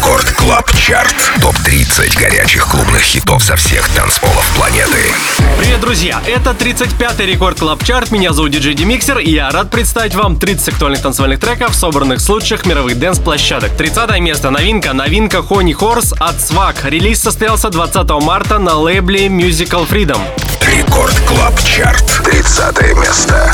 Record Club Chart. Топ-30 горячих клубных хитов со всех танцполов планеты. Привет, друзья! Это 35-й Record Club Chart. Меня зовут диджей De Maxill, и я рад представить вам 30 актуальных танцевальных треков, собранных с лучших мировых dance-площадок. 30 место. Новинка. Новинка Honey Horse от Swacq. Релиз состоялся 20 марта на лейбле Musical Freedom. Record Club Chart. 30 место.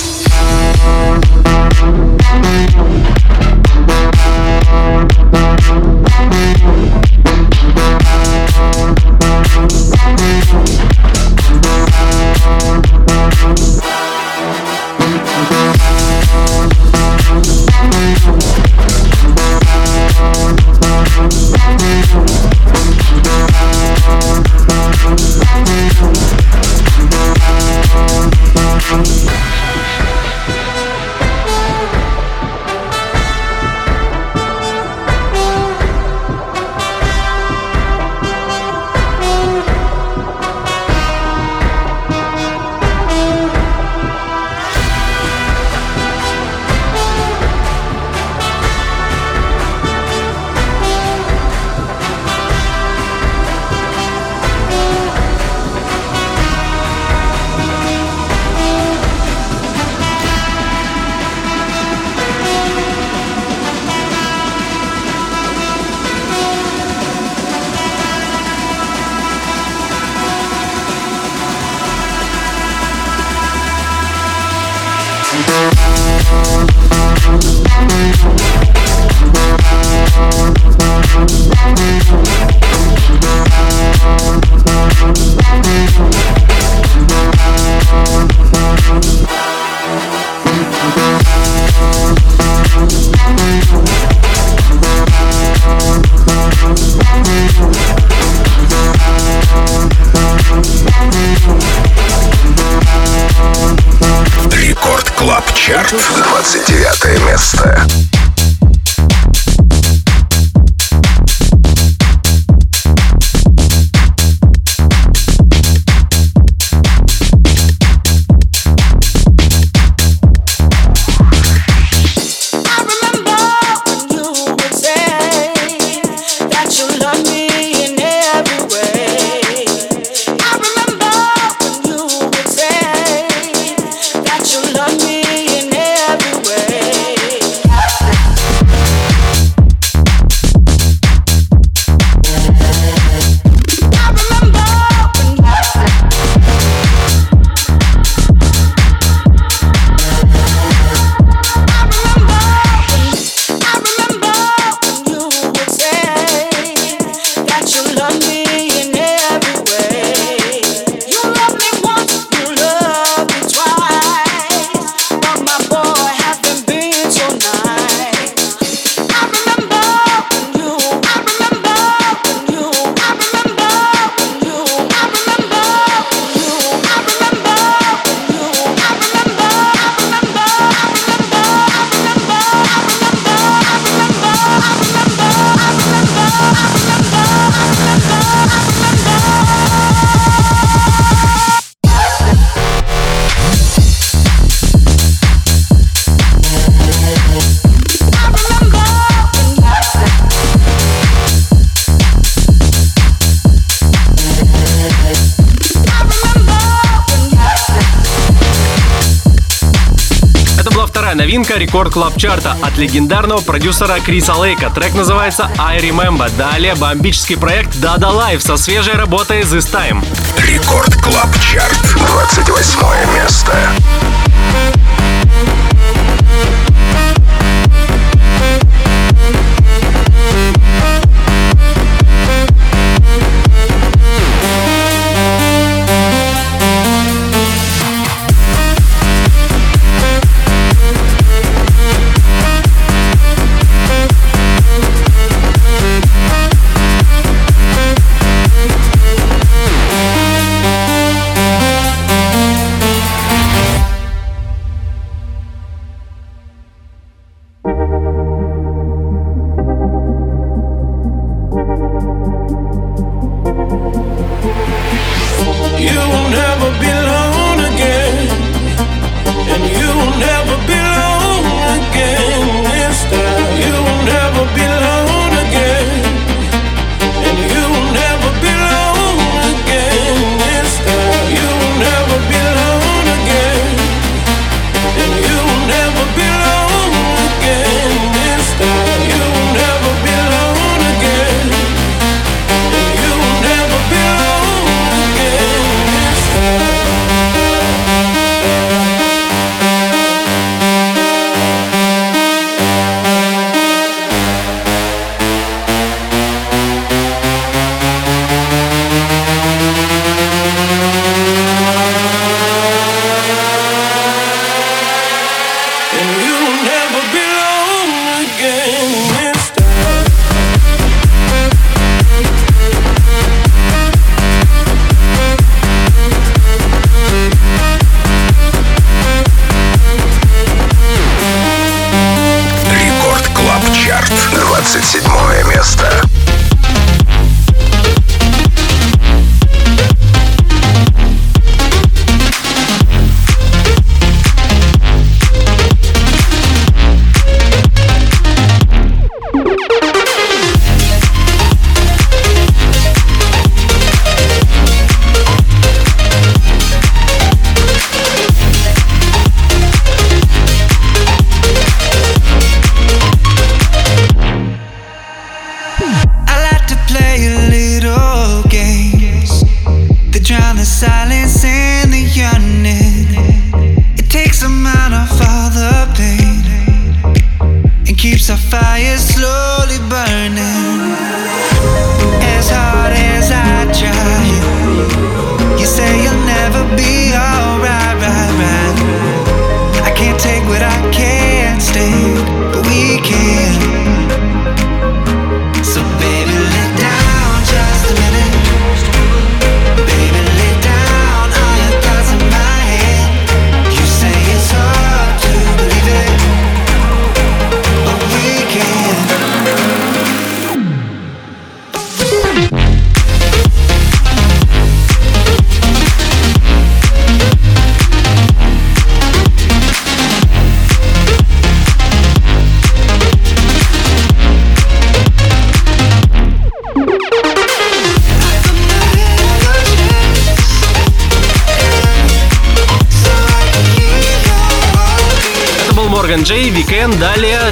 Record Club Chart а от легендарного продюсера Криса Лейка. Трек называется I Remember. Далее бомбический проект Dada Life со свежей работой This Time. Рекорд клаб чарт. 28 место.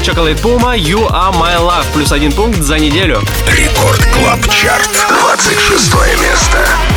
Chocolate Puma You Are My Love. Плюс один пункт за неделю. Record Club Chart. 26 место.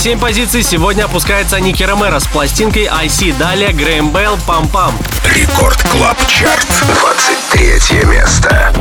7 позиций сегодня опускается Ники Ромеро с пластинкой IC. Далее Грэм Белл «Пам-пам». Record Club Chart. 23 место.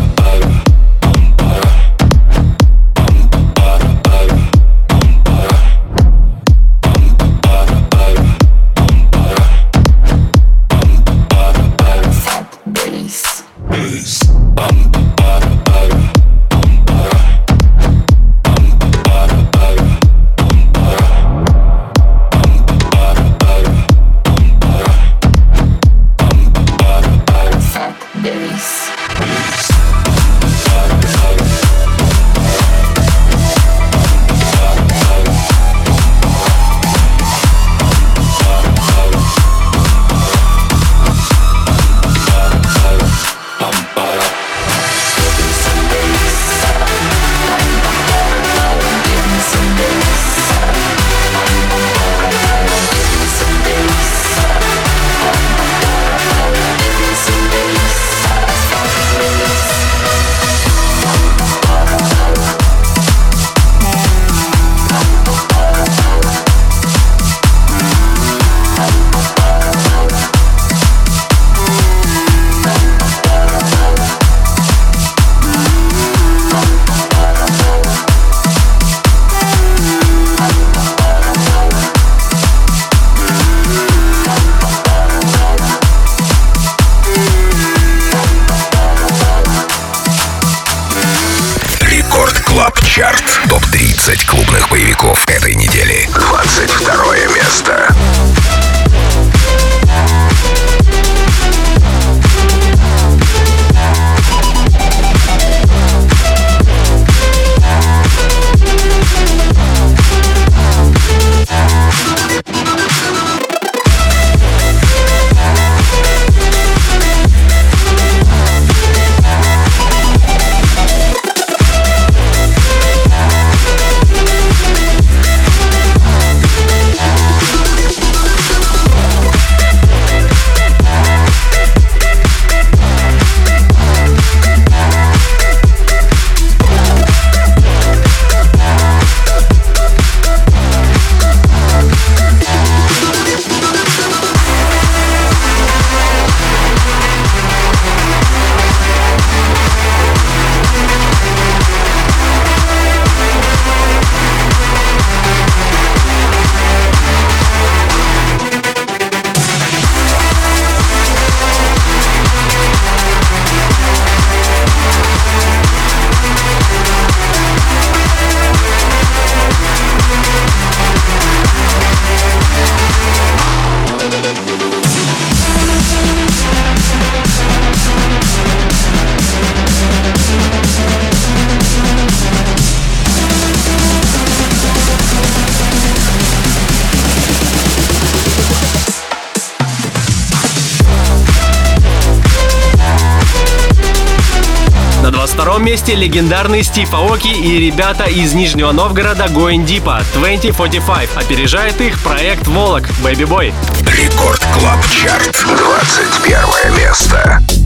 Легендарный Стив Аоки и ребята из Нижнего Новгорода Going Deeper 2045. Опережает их проект Volac Baby Boy. Record Club Chart. 21 место.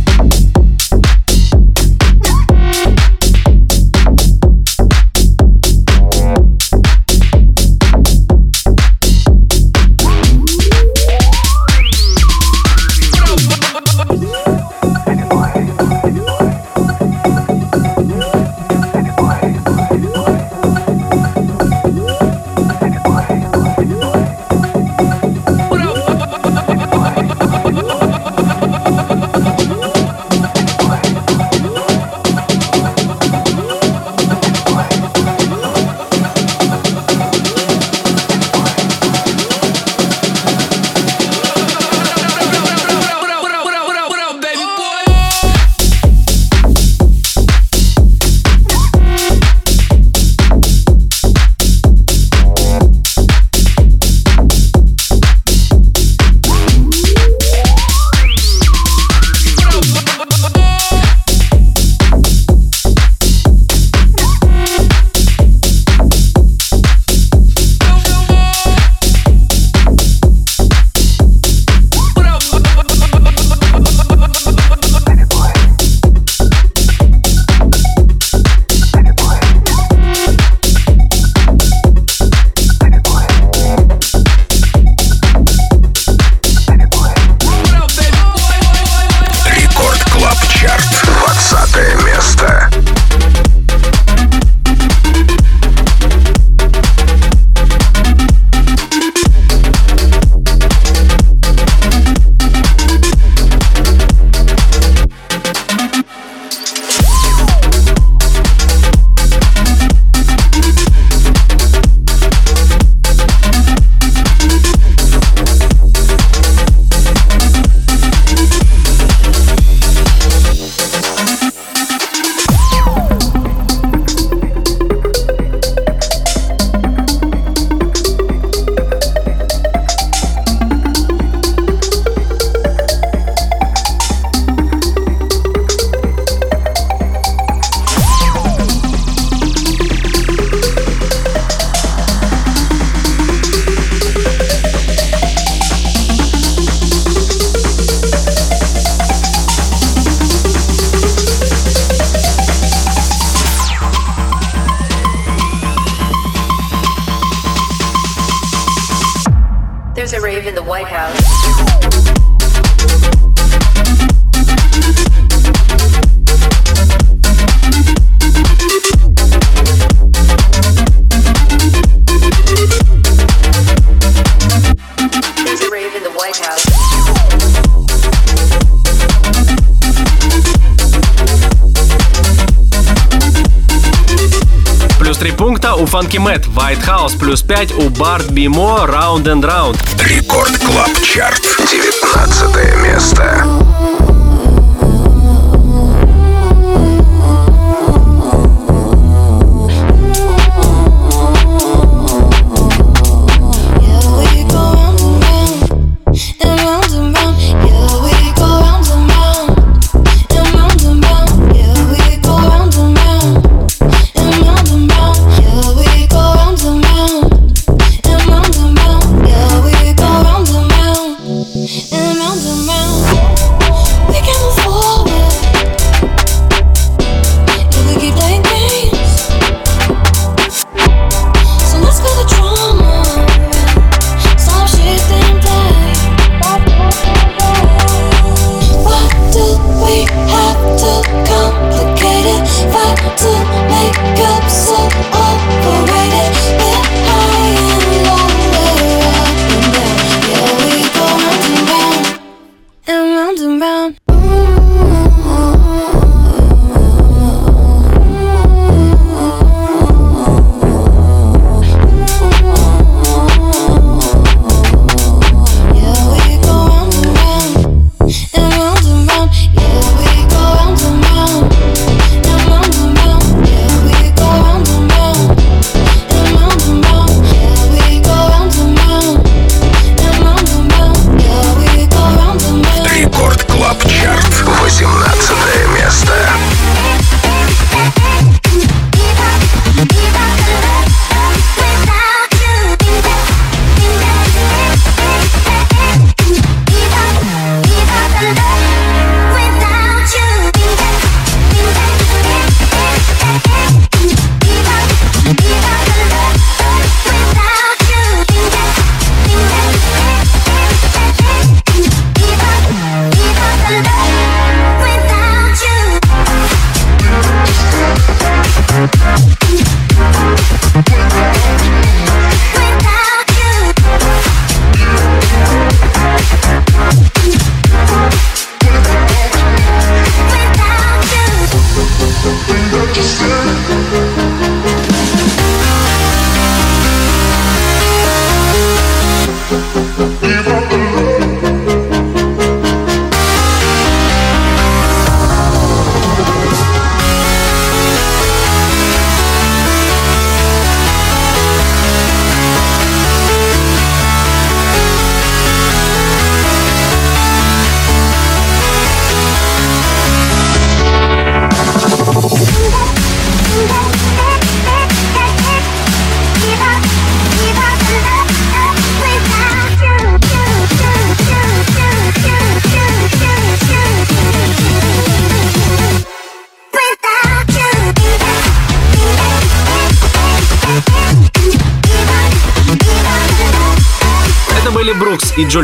Мэтт, White House, плюс 5 у Барт Бимо, Round and Round. Рекорд Клаб Чарт, 19 место.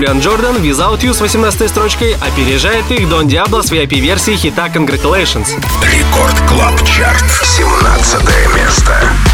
Julian Jordan «Without You» с 18 строчкой опережает их Don Diablo с VIP-версии хита «Congratulations». Record Club Chart, 17 место.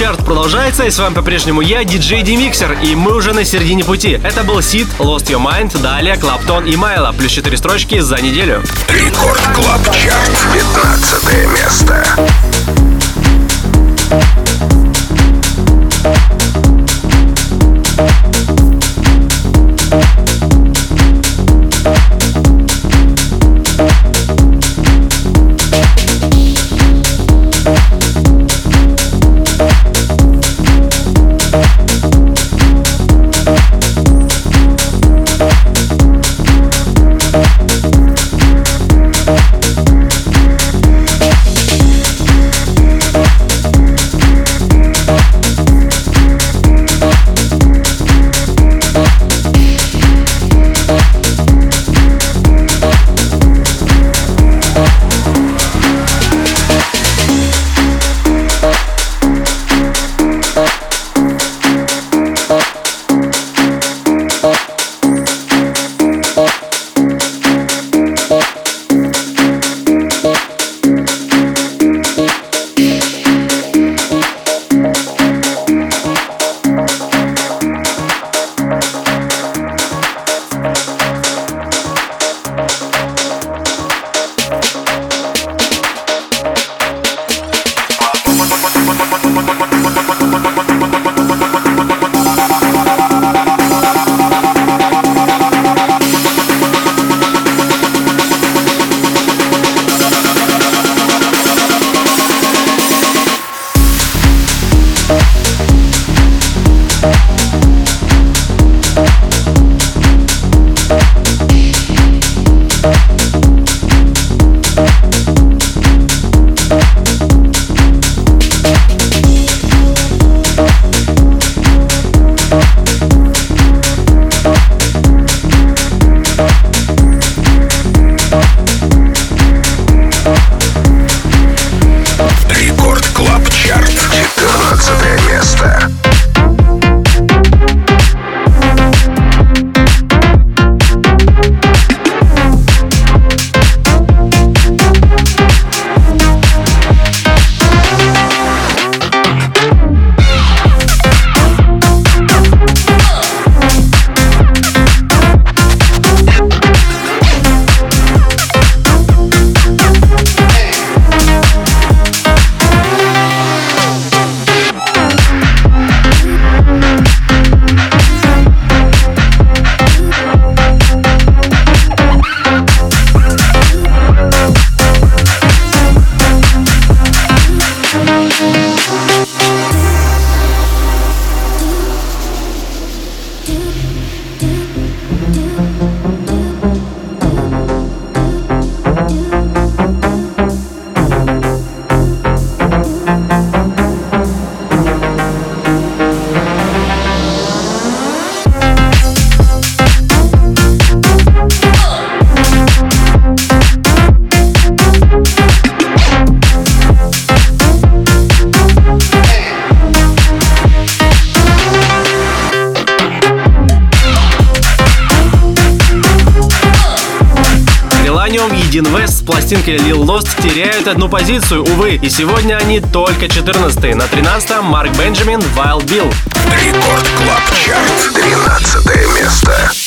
Чарт продолжается, и с вами по-прежнему я, диджей Демиксер, и мы уже на середине пути. Это был Сид, Lost Your Mind, далее Claptone и Mylo, плюс 4 строчки за неделю. Record Club Chart. 15 место. занимают одну позицию, увы. И сегодня они только 14. На 13 Марк Бенджамин, Wild Bill. Record Club Chart, 13 место.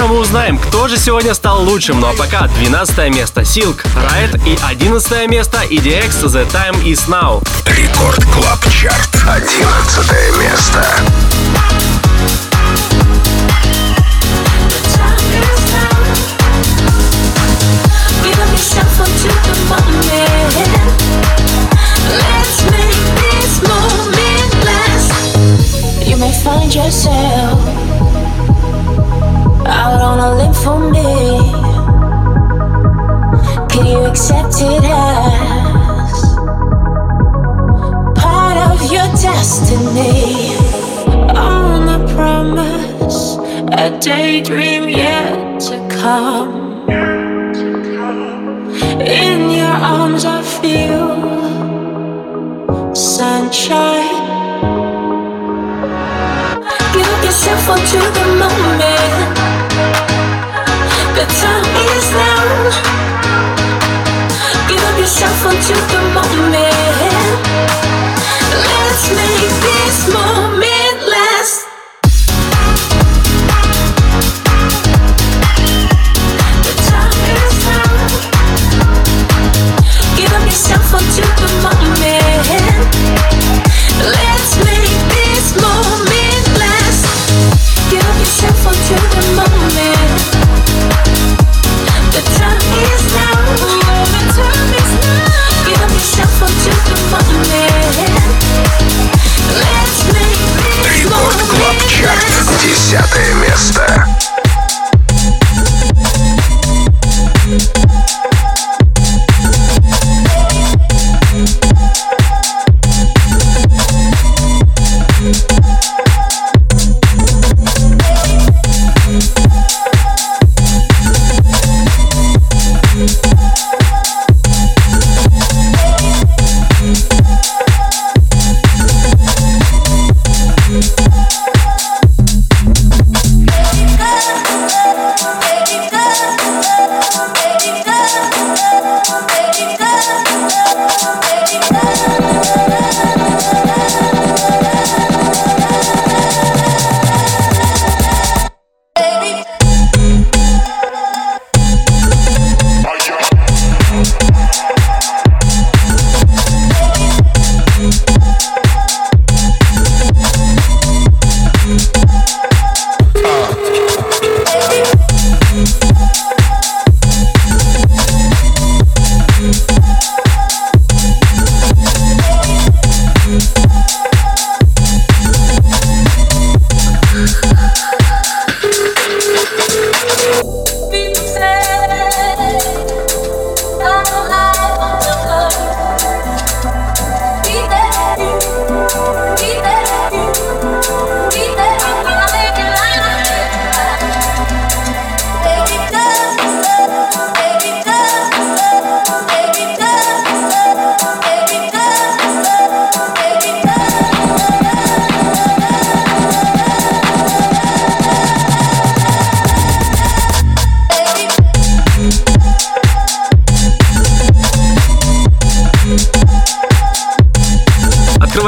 Скоро мы узнаем, кто же сегодня стал лучшим. Ну а пока 12 место Silk, Riot и 11 место EDX The Time Is Now. Record Club Chart. 11 место. Shuffle to the moment. Let's make this moment last. You may find yourself wanna live for me? Can you accept it as part of your destiny? On a promise, a daydream yet to come. In your arms, I feel sunshine. Give yourself onto the moment the time is now. Give yourself until the moment. Let's make this moment.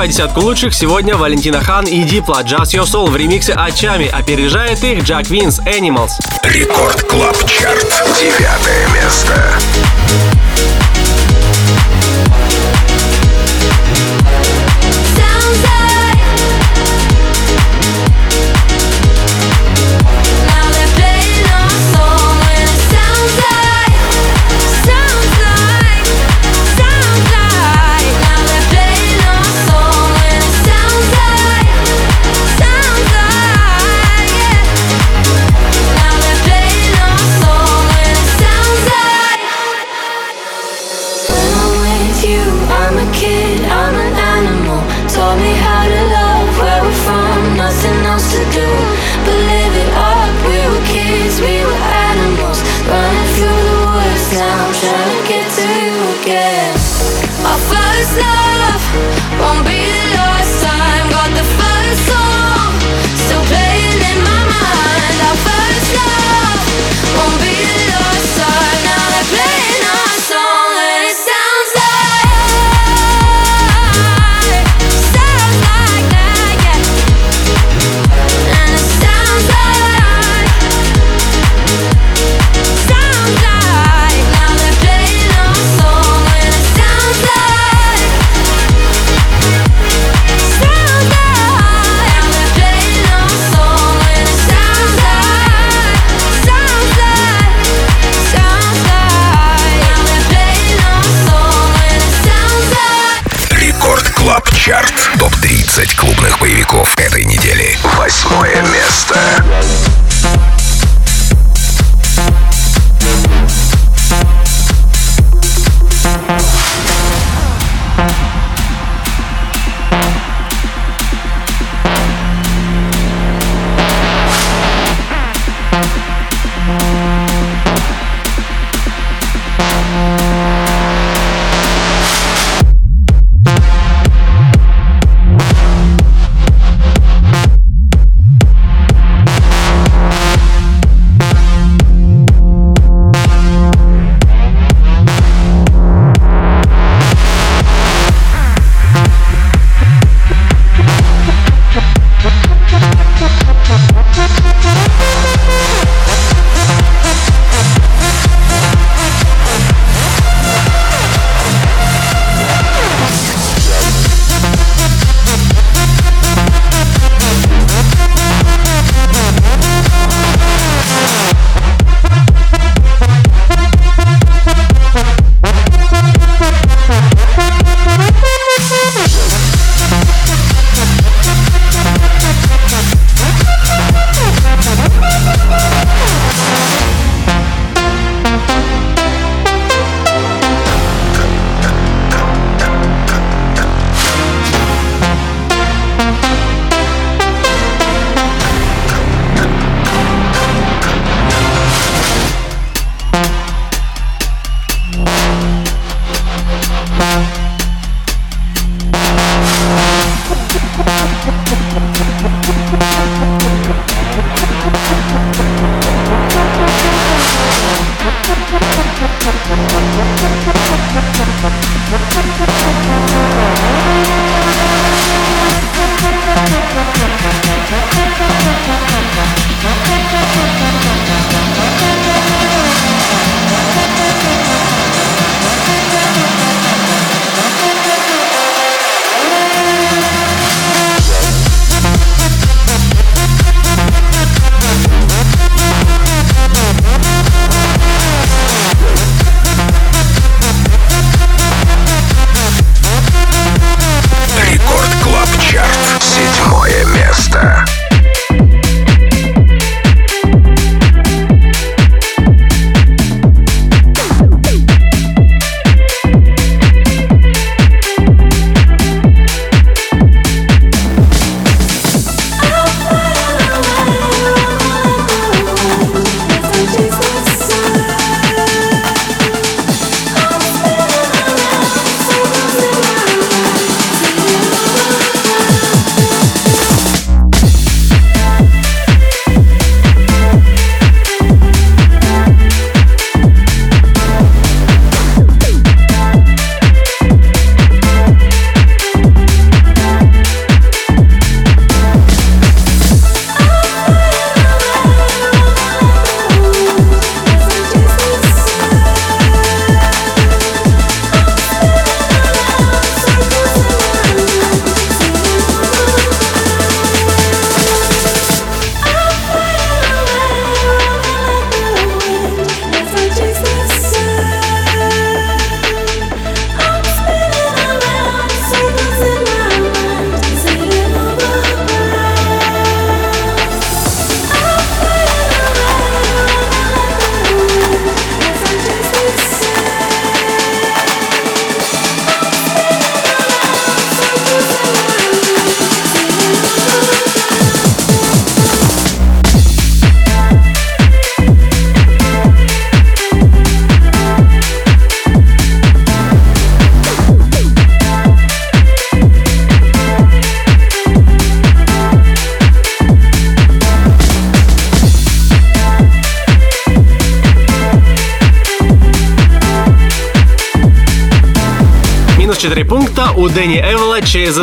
Первая десятка лучших сегодня Valentino Khan и Diplo «Just Your Soul» в ремиксе «Ачами». Опережает их Jack Wins «Animals». Record Club Chart. Девятое место.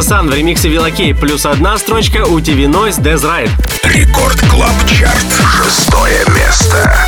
Sun в ремиксе Вилокей. Плюс одна строчка у TV Noise Death. Рекорд Клаб Чарт. Шестое место.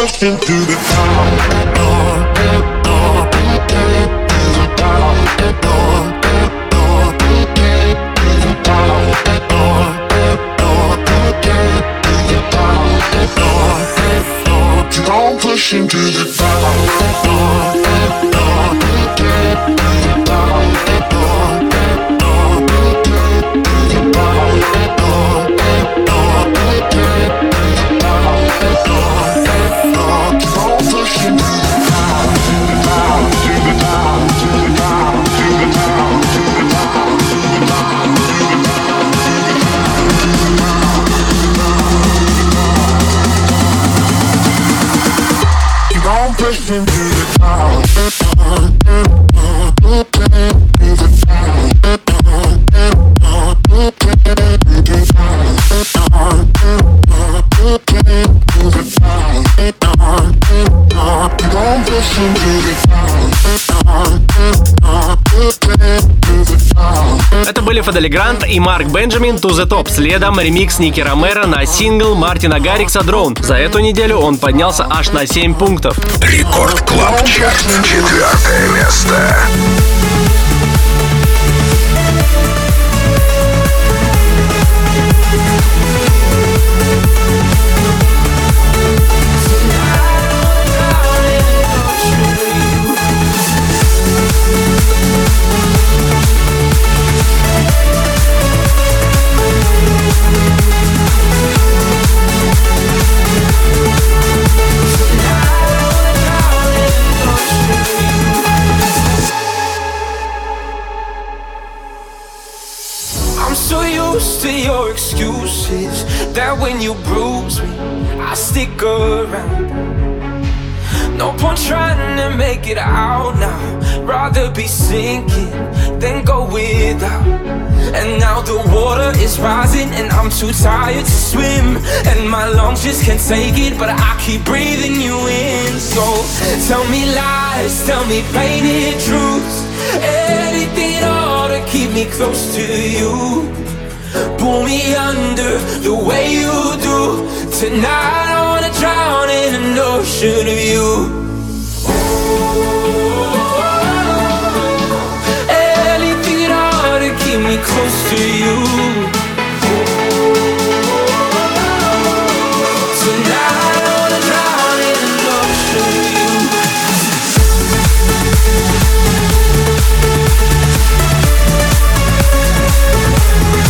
Pushing to the Keep Fedde Le Grand и Марк Бенджамин «To the Top». Следом ремикс Ники Ромеро на сингл Мартина Гаррикса «Drown». За эту неделю он поднялся аж на 7 пунктов. Record Club. Четвертое место. Stick around. No point trying to make it out now. Rather be sinking than go without. And now the water is rising, and I'm too tired to swim. And my lungs just can't take it, but I keep breathing you in. So tell me lies, tell me painted truths. Anything at all to keep me close to you. Pull me under the way you do. Tonight I wanna drown in an ocean of you. Anything at all to keep me close to you.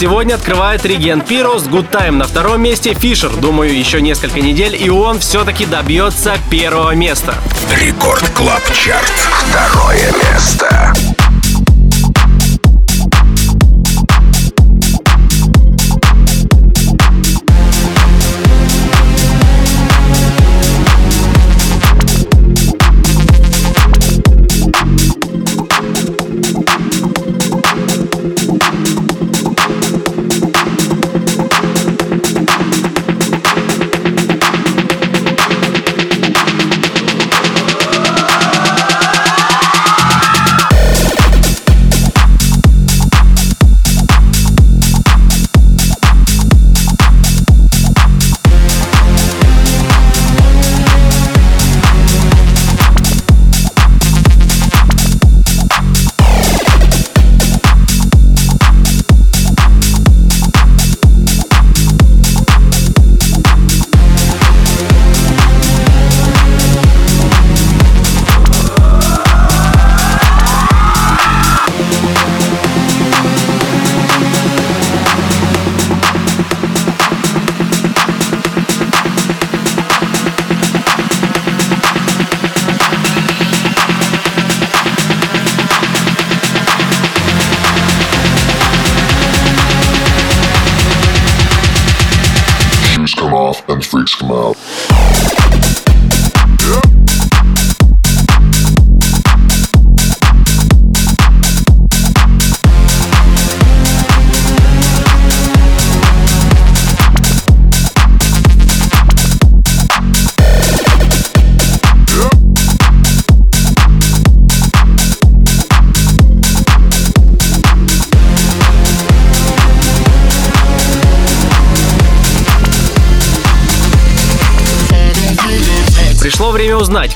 сегодня открывает Реген Пирос, Good Time на втором месте, Фишер, думаю, еще несколько недель, и он все-таки добьется первого места. Record Club Chart. Второе место.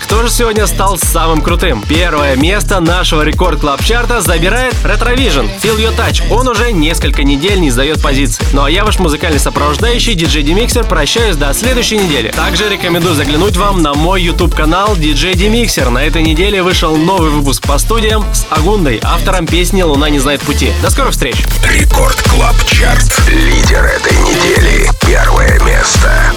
Кто же сегодня стал самым крутым. Первое место нашего Record Club Chart а забирает Retrovision Feel Your Touch. Он уже несколько недель не сдает позиции. Ну а я ваш музыкальный сопровождающий DJ Demixer прощаюсь до следующей недели. Также рекомендую заглянуть вам на мой YouTube канал DJ Demixer. На этой неделе вышел новый выпуск по студиям с Агундой, автором песни «Луна не знает пути». До скорых встреч! Record Club Chart. Лидер этой недели. Первое место.